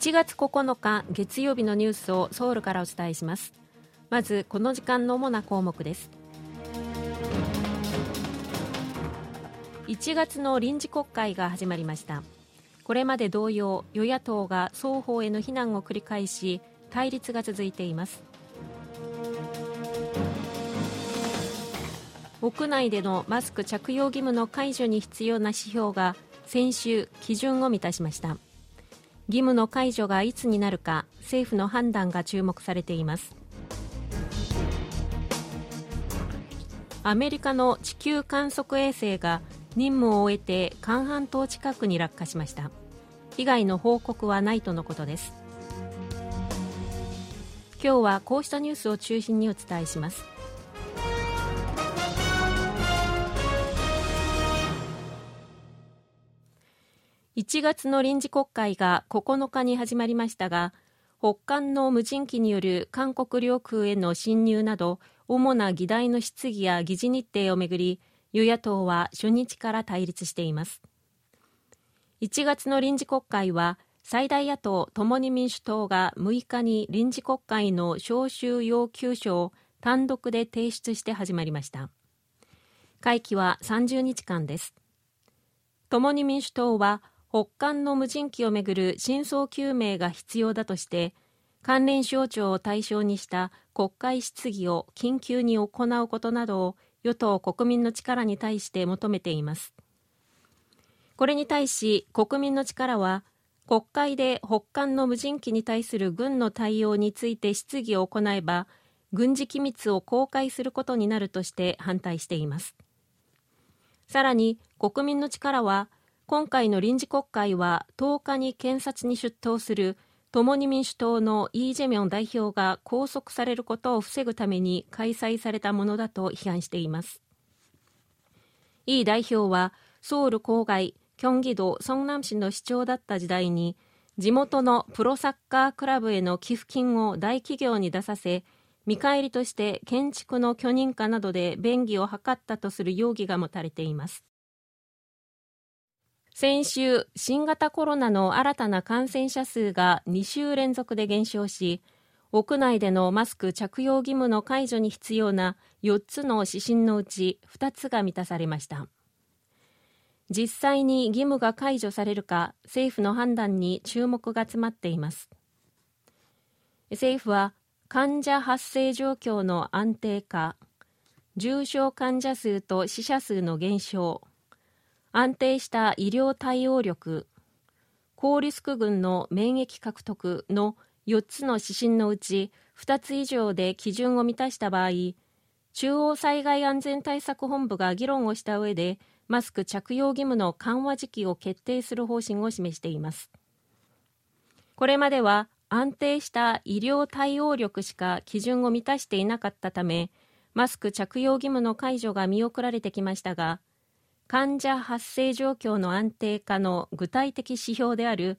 1月9日月曜日のニュースをソウルからお伝えします。まずこの時間の主な項目です。1月の臨時国会が始まりました。これまで同様与野党が双方への非難を繰り返し対立が続いています。屋内でのマスク着用義務の解除に必要な指標が先週基準を満たしました。義務の解除がいつになるか政府の判断が注目されています。アメリカの地球観測衛星が任務を終えて韓半島近くに落下しました。被害の報告はないとのことです。今日はこうしたニュースを中心にお伝えします。1月の臨時国会が9日に始まりましたが北韓の無人機による韓国領空への侵入など主な議題の質疑や議事日程をめぐり与野党は初日から対立しています。1月の臨時国会は最大野党共に民主党が6日に臨時国会の招集要求書を単独で提出して始まりました。会期は30日間です。共に民主党は北韓の無人機をめぐる真相究明が必要だとして関連省庁を対象にした国会質疑を緊急に行うことなどを与党国民の力に対して求めています。これに対し国民の力は国会で北韓の無人機に対する軍の対応について質疑を行えば軍事機密を公開することになるとして反対しています。さらに国民の力は今回の臨時国会は10日に検察に出頭する共に民主党のイ・ジェミョン代表が拘束されることを防ぐために開催されたものだと批判しています。イ代表はソウル郊外キョンギ道ソンナム市の市長だった時代に地元のプロサッカークラブへの寄付金を大企業に出させ見返りとして建築の許認可などで便宜を図ったとする容疑が持たれています。先週、新型コロナの新たな感染者数が2週連続で減少し、屋内でのマスク着用義務の解除に必要な4つの指針のうち2つが満たされました。実際に義務が解除されるか政府の判断に注目が詰まっています。政府は患者発生状況の安定化、重症患者数と死者数の減少、安定した医療対応力高リスク群の免疫獲得の4つの指針のうち2つ以上で基準を満たした場合中央災害安全対策本部が議論をした上でマスク着用義務の緩和時期を決定する方針を示しています。これまでは安定した医療対応力しか基準を満たしていなかったためマスク着用義務の解除が見送られてきましたが患者発生状況の安定化の具体的指標である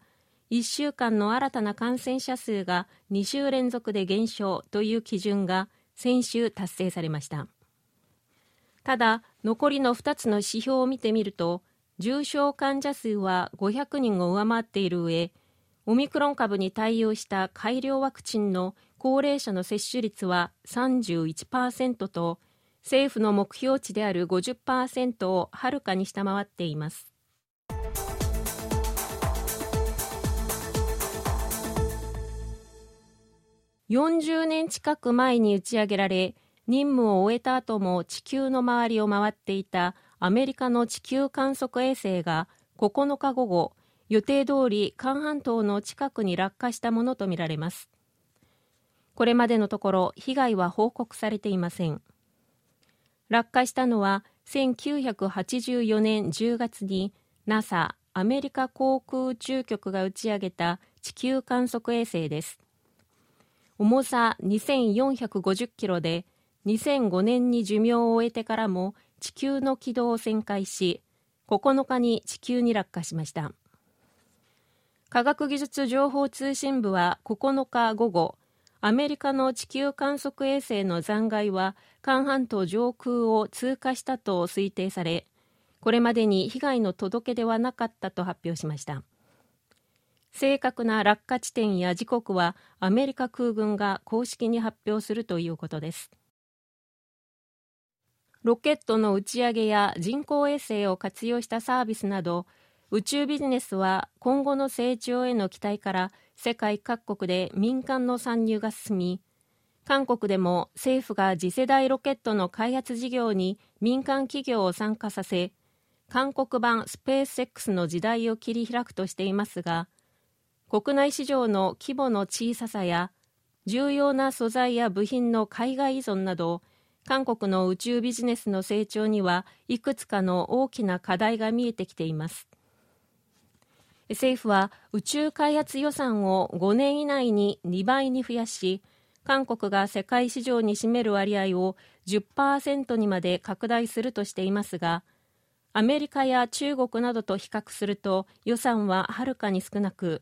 1週間の新たな感染者数が2週連続で減少という基準が先週達成されました。ただ残りの2つの指標を見てみると重症患者数は500人を上回っている上オミクロン株に対応した改良ワクチンの高齢者の接種率は31%と政府の目標値である50%をはるかに下回っています。40年近く前に打ち上げられ任務を終えた後も地球の周りを回っていたアメリカの地球観測衛星が9日午後予定通り韓半島の近くに落下したものとみられます。これまでのところ被害は報告されていません。落下したのは1984年10月に NASA アメリカ航空宇宙局が打ち上げた地球観測衛星です。重さ2450キロで2005年に寿命を終えてからも地球の軌道を旋回し9日に地球に落下しました。科学技術情報通信部は9日午後アメリカの地球観測衛星の残骸は韓半島上空を通過したと推定されこれまでに被害の届け出はなかったと発表しました。正確な落下地点や時刻はアメリカ空軍が公式に発表するということです。ロケットの打ち上げや人工衛星を活用したサービスなど宇宙ビジネスは今後の成長への期待から世界各国で民間の参入が進み韓国でも政府が次世代ロケットの開発事業に民間企業を参加させ韓国版スペース X の時代を切り開くとしていますが国内市場の規模の小ささや重要な素材や部品の海外依存など韓国の宇宙ビジネスの成長にはいくつかの大きな課題が見えてきています。政府は宇宙開発予算を5年以内に2倍に増やし韓国が世界市場に占める割合を10%にまで拡大するとしていますがアメリカや中国などと比較すると予算ははるかに少なく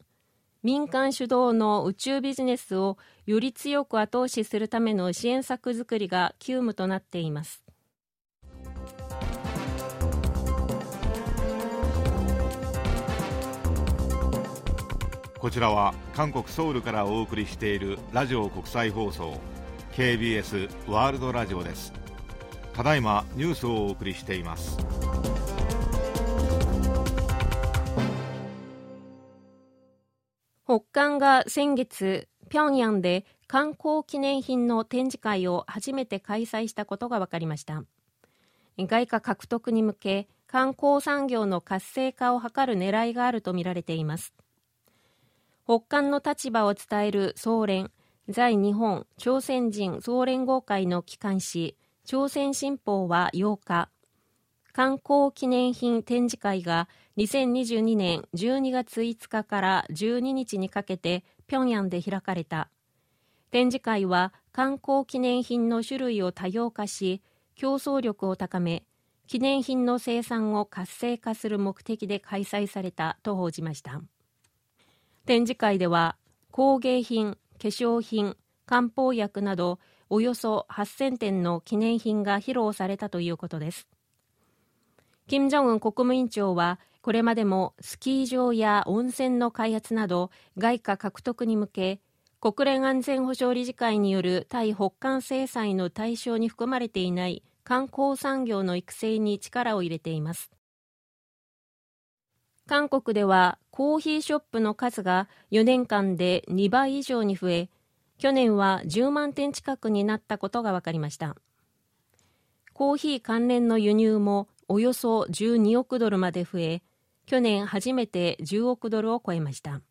民間主導の宇宙ビジネスをより強く後押しするための支援策作りが急務となっています。こちらは韓国ソウルからお送りしているラジオ国際放送 KBS ワールドラジオです。ただいまニュースをお送りしています。北韓が先月平壌で観光記念品の展示会を初めて開催したことが分かりました。外貨獲得に向け観光産業の活性化を図る狙いがあるとみられています。北韓の立場を伝える総連在日本朝鮮人総連合会の機関紙朝鮮新報は8日観光記念品展示会が2022年12月5日から12日にかけて平壌で開かれた。展示会は観光記念品の種類を多様化し競争力を高め記念品の生産を活性化する目的で開催されたと報じました。展示会では工芸品化粧品漢方薬などおよそ8000点の記念品が披露されたということです。金正恩国務委員長はこれまでもスキー場や温泉の開発など外貨獲得に向け国連安全保障理事会による対北韓制裁の対象に含まれていない観光産業の育成に力を入れています。韓国ではコーヒーショップの数が4年間で2倍以上に増え去年は10万店近くになったことが分かりました。コーヒー関連の輸入もおよそ12億ドルまで増え去年初めて10億ドルを超えました。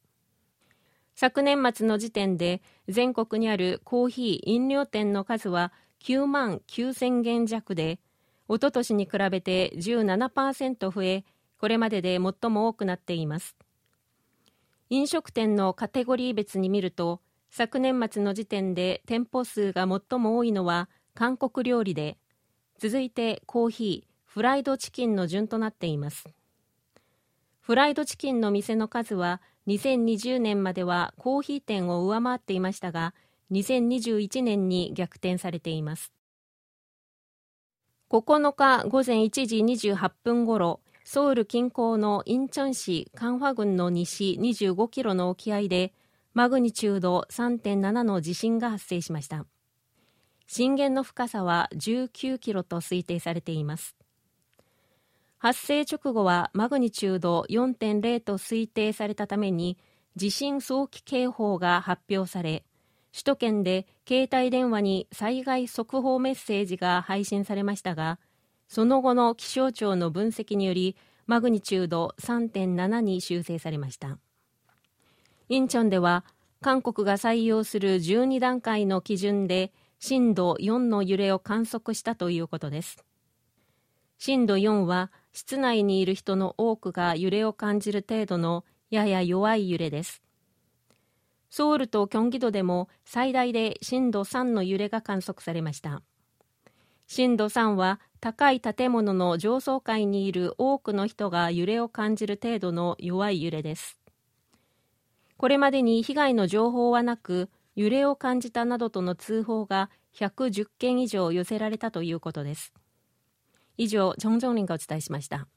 昨年末の時点で全国にあるコーヒー飲料店の数は9万9000軒弱でおととしに比べて17%増えこれまでで最も多くなっています。飲食店のカテゴリー別に見ると昨年末の時点で店舗数が最も多いのは韓国料理で続いてコーヒーフライドチキンの順となっています。フライドチキンの店の数は2020年まではコーヒー店を上回っていましたが2021年に逆転されています。9日午前1時28分ごろソウル近郊のインチョン市カンファ郡の西25キロの沖合でマグニチュード3.7の地震が発生しました。震源の深さは19キロと推定されています。発生直後はマグニチュード4.0と推定されたために地震早期警報が発表され首都圏で携帯電話に災害速報メッセージが配信されましたがその後の気象庁の分析によりマグニチュード3.7に修正されました。インチョンでは韓国が採用する12段階の基準で震度4の揺れを観測したということです。震度4は室内にいる人の多くが揺れを感じる程度のやや弱い揺れです。ソウルとキョンギドでも最大で震度3の揺れが観測されました。震度3は高い建物の上層階にいる多くの人が揺れを感じる程度の弱い揺れです。これまでに被害の情報はなく揺れを感じたなどとの通報が110件以上寄せられたということです。以上、チョンジョンリンがお伝えしました。